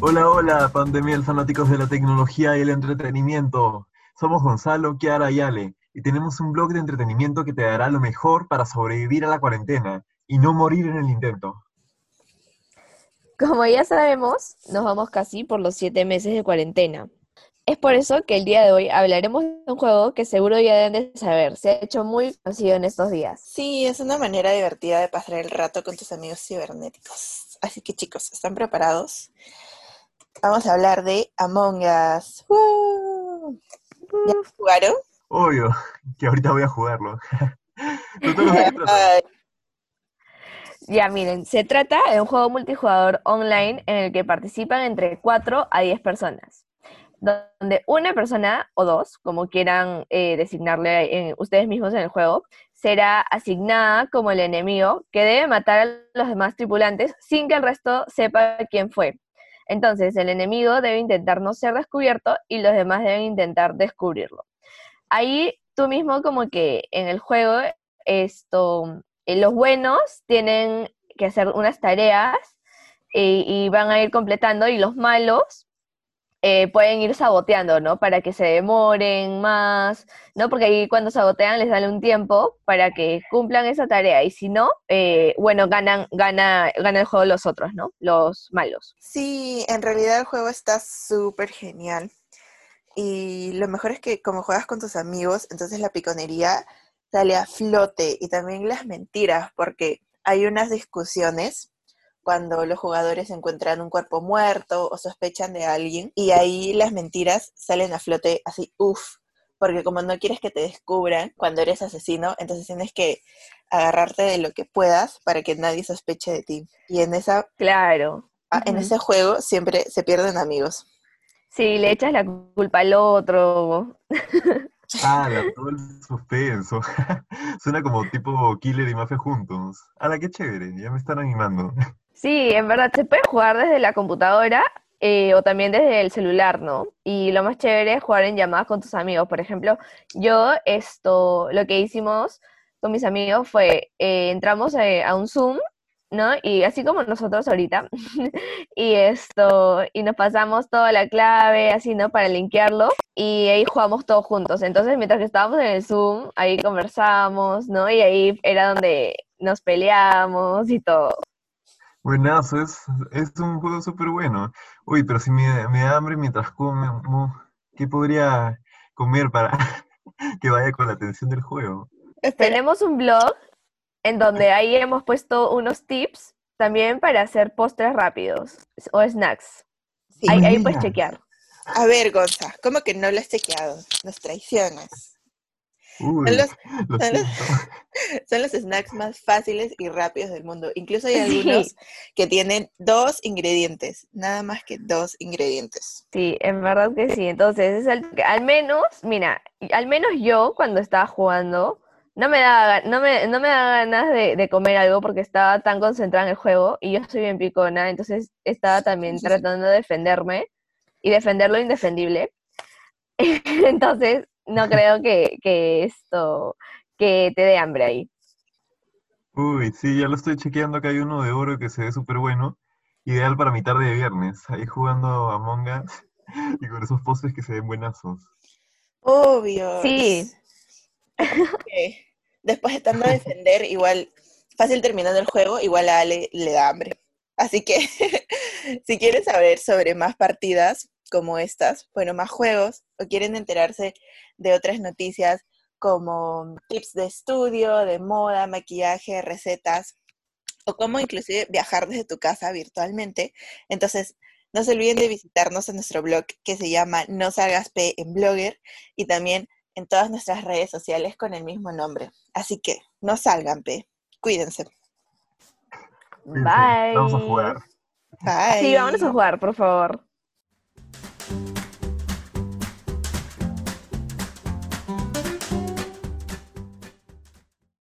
Hola, hola, pandemia fanáticos de la tecnología y el entretenimiento. Somos Gonzalo, Kiara y Ale, y tenemos un blog de entretenimiento que te dará lo mejor para sobrevivir a la cuarentena y no morir en el intento. Como ya sabemos, nos vamos casi por los siete meses de cuarentena. Es por eso que el día de hoy hablaremos de un juego que seguro ya deben de saber, se ha hecho muy conocido en estos días. Sí, es una manera divertida de pasar el rato con tus amigos cibernéticos. Así que chicos, ¿están preparados? Vamos a hablar de Among Us. ¡Woo! ¿Ya jugaron? Obvio, que ahorita voy a jugarlo. Ya miren, se trata de un juego multijugador online en el que participan entre 4 a 10 personas, donde una persona o dos, como quieran eh, designarle ustedes mismos en el juego, será asignada como el enemigo que debe matar a los demás tripulantes sin que el resto sepa quién fue. Entonces, el enemigo debe intentar no ser descubierto y los demás deben intentar descubrirlo. Ahí tú mismo como que en el juego esto eh, los buenos tienen que hacer unas tareas eh, y, van a ir completando y los malos eh, pueden ir saboteando, ¿no? Para que se demoren más, ¿no? Porque ahí cuando sabotean les dan un tiempo para que cumplan esa tarea y si no, bueno, ganan, gana, gana el juego los otros, ¿no? Los malos. Sí, en realidad el juego está súper genial. Y lo mejor es que como juegas con tus amigos, entonces la piconería sale a flote y también las mentiras, porque hay unas discusiones cuando los jugadores encuentran un cuerpo muerto o sospechan de alguien y ahí las mentiras salen a flote así, uff, porque como no quieres que te descubran cuando eres asesino, entonces tienes que agarrarte de lo que puedas para que nadie sospeche de ti. Y en esa Claro. Ah, en ese juego siempre se pierden amigos. Sí, le echas la culpa al otro. Ah, la, todo el suspenso. Suena como tipo Killer y Mafia juntos. la qué chévere! Ya me están animando. Sí, en verdad, se puede jugar desde la computadora eh, o también desde el celular, ¿no? Y lo más chévere es jugar en llamadas con tus amigos. Por ejemplo, yo esto, lo que hicimos con mis amigos fue, eh, entramos eh, a un Zoom ¿no? Y así como nosotros ahorita, y esto, y nos pasamos toda la clave, así, ¿no? Para linkearlo, y ahí jugamos todos juntos. Entonces, mientras que estábamos en el Zoom, ahí conversamos, ¿no? Y ahí era donde nos peleamos y todo. Buenazo, es, es un juego súper bueno. Uy, pero si me, da hambre mientras come, ¿qué podría comer para que vaya con la atención del juego? Tenemos un blog en donde ahí hemos puesto unos tips también para hacer postres rápidos o snacks. ahí, puedes chequear. A ver, Gonza, ¿cómo que no lo has chequeado? Nos traicionas. Son, los, snacks más fáciles y rápidos del mundo. Incluso hay algunos que tienen dos ingredientes, nada más que dos ingredientes. Sí, en verdad que sí. Entonces, al menos, mira, al menos yo cuando estaba jugando, no me da, no me, no me ganas de, comer algo porque estaba tan concentrada en el juego y yo soy bien picona, entonces estaba también tratando de defenderme y defender lo indefendible. entonces, no creo que, que, esto, que te dé hambre ahí. Uy, sí, ya lo estoy chequeando, que hay uno de oro que se ve súper bueno, ideal para mi tarde de viernes, ahí jugando a Among Us y con esos postres que se ven buenazos. Obvio. Sí. después de tanto defender, igual, fácil terminando el juego, igual a Ale le da hambre. Así que si quieren saber sobre más partidas como estas, bueno, más juegos, o quieren enterarse de otras noticias como tips de estudio, de moda, maquillaje, recetas, o cómo inclusive viajar desde tu casa virtualmente, entonces no se olviden de visitarnos en nuestro blog que se llama No Salgas P en Blogger y también en todas nuestras redes sociales con el mismo nombre. Así que no salgan, P. Cuídense. Bye. Vamos a jugar. Bye. Sí, vamos a jugar, por favor.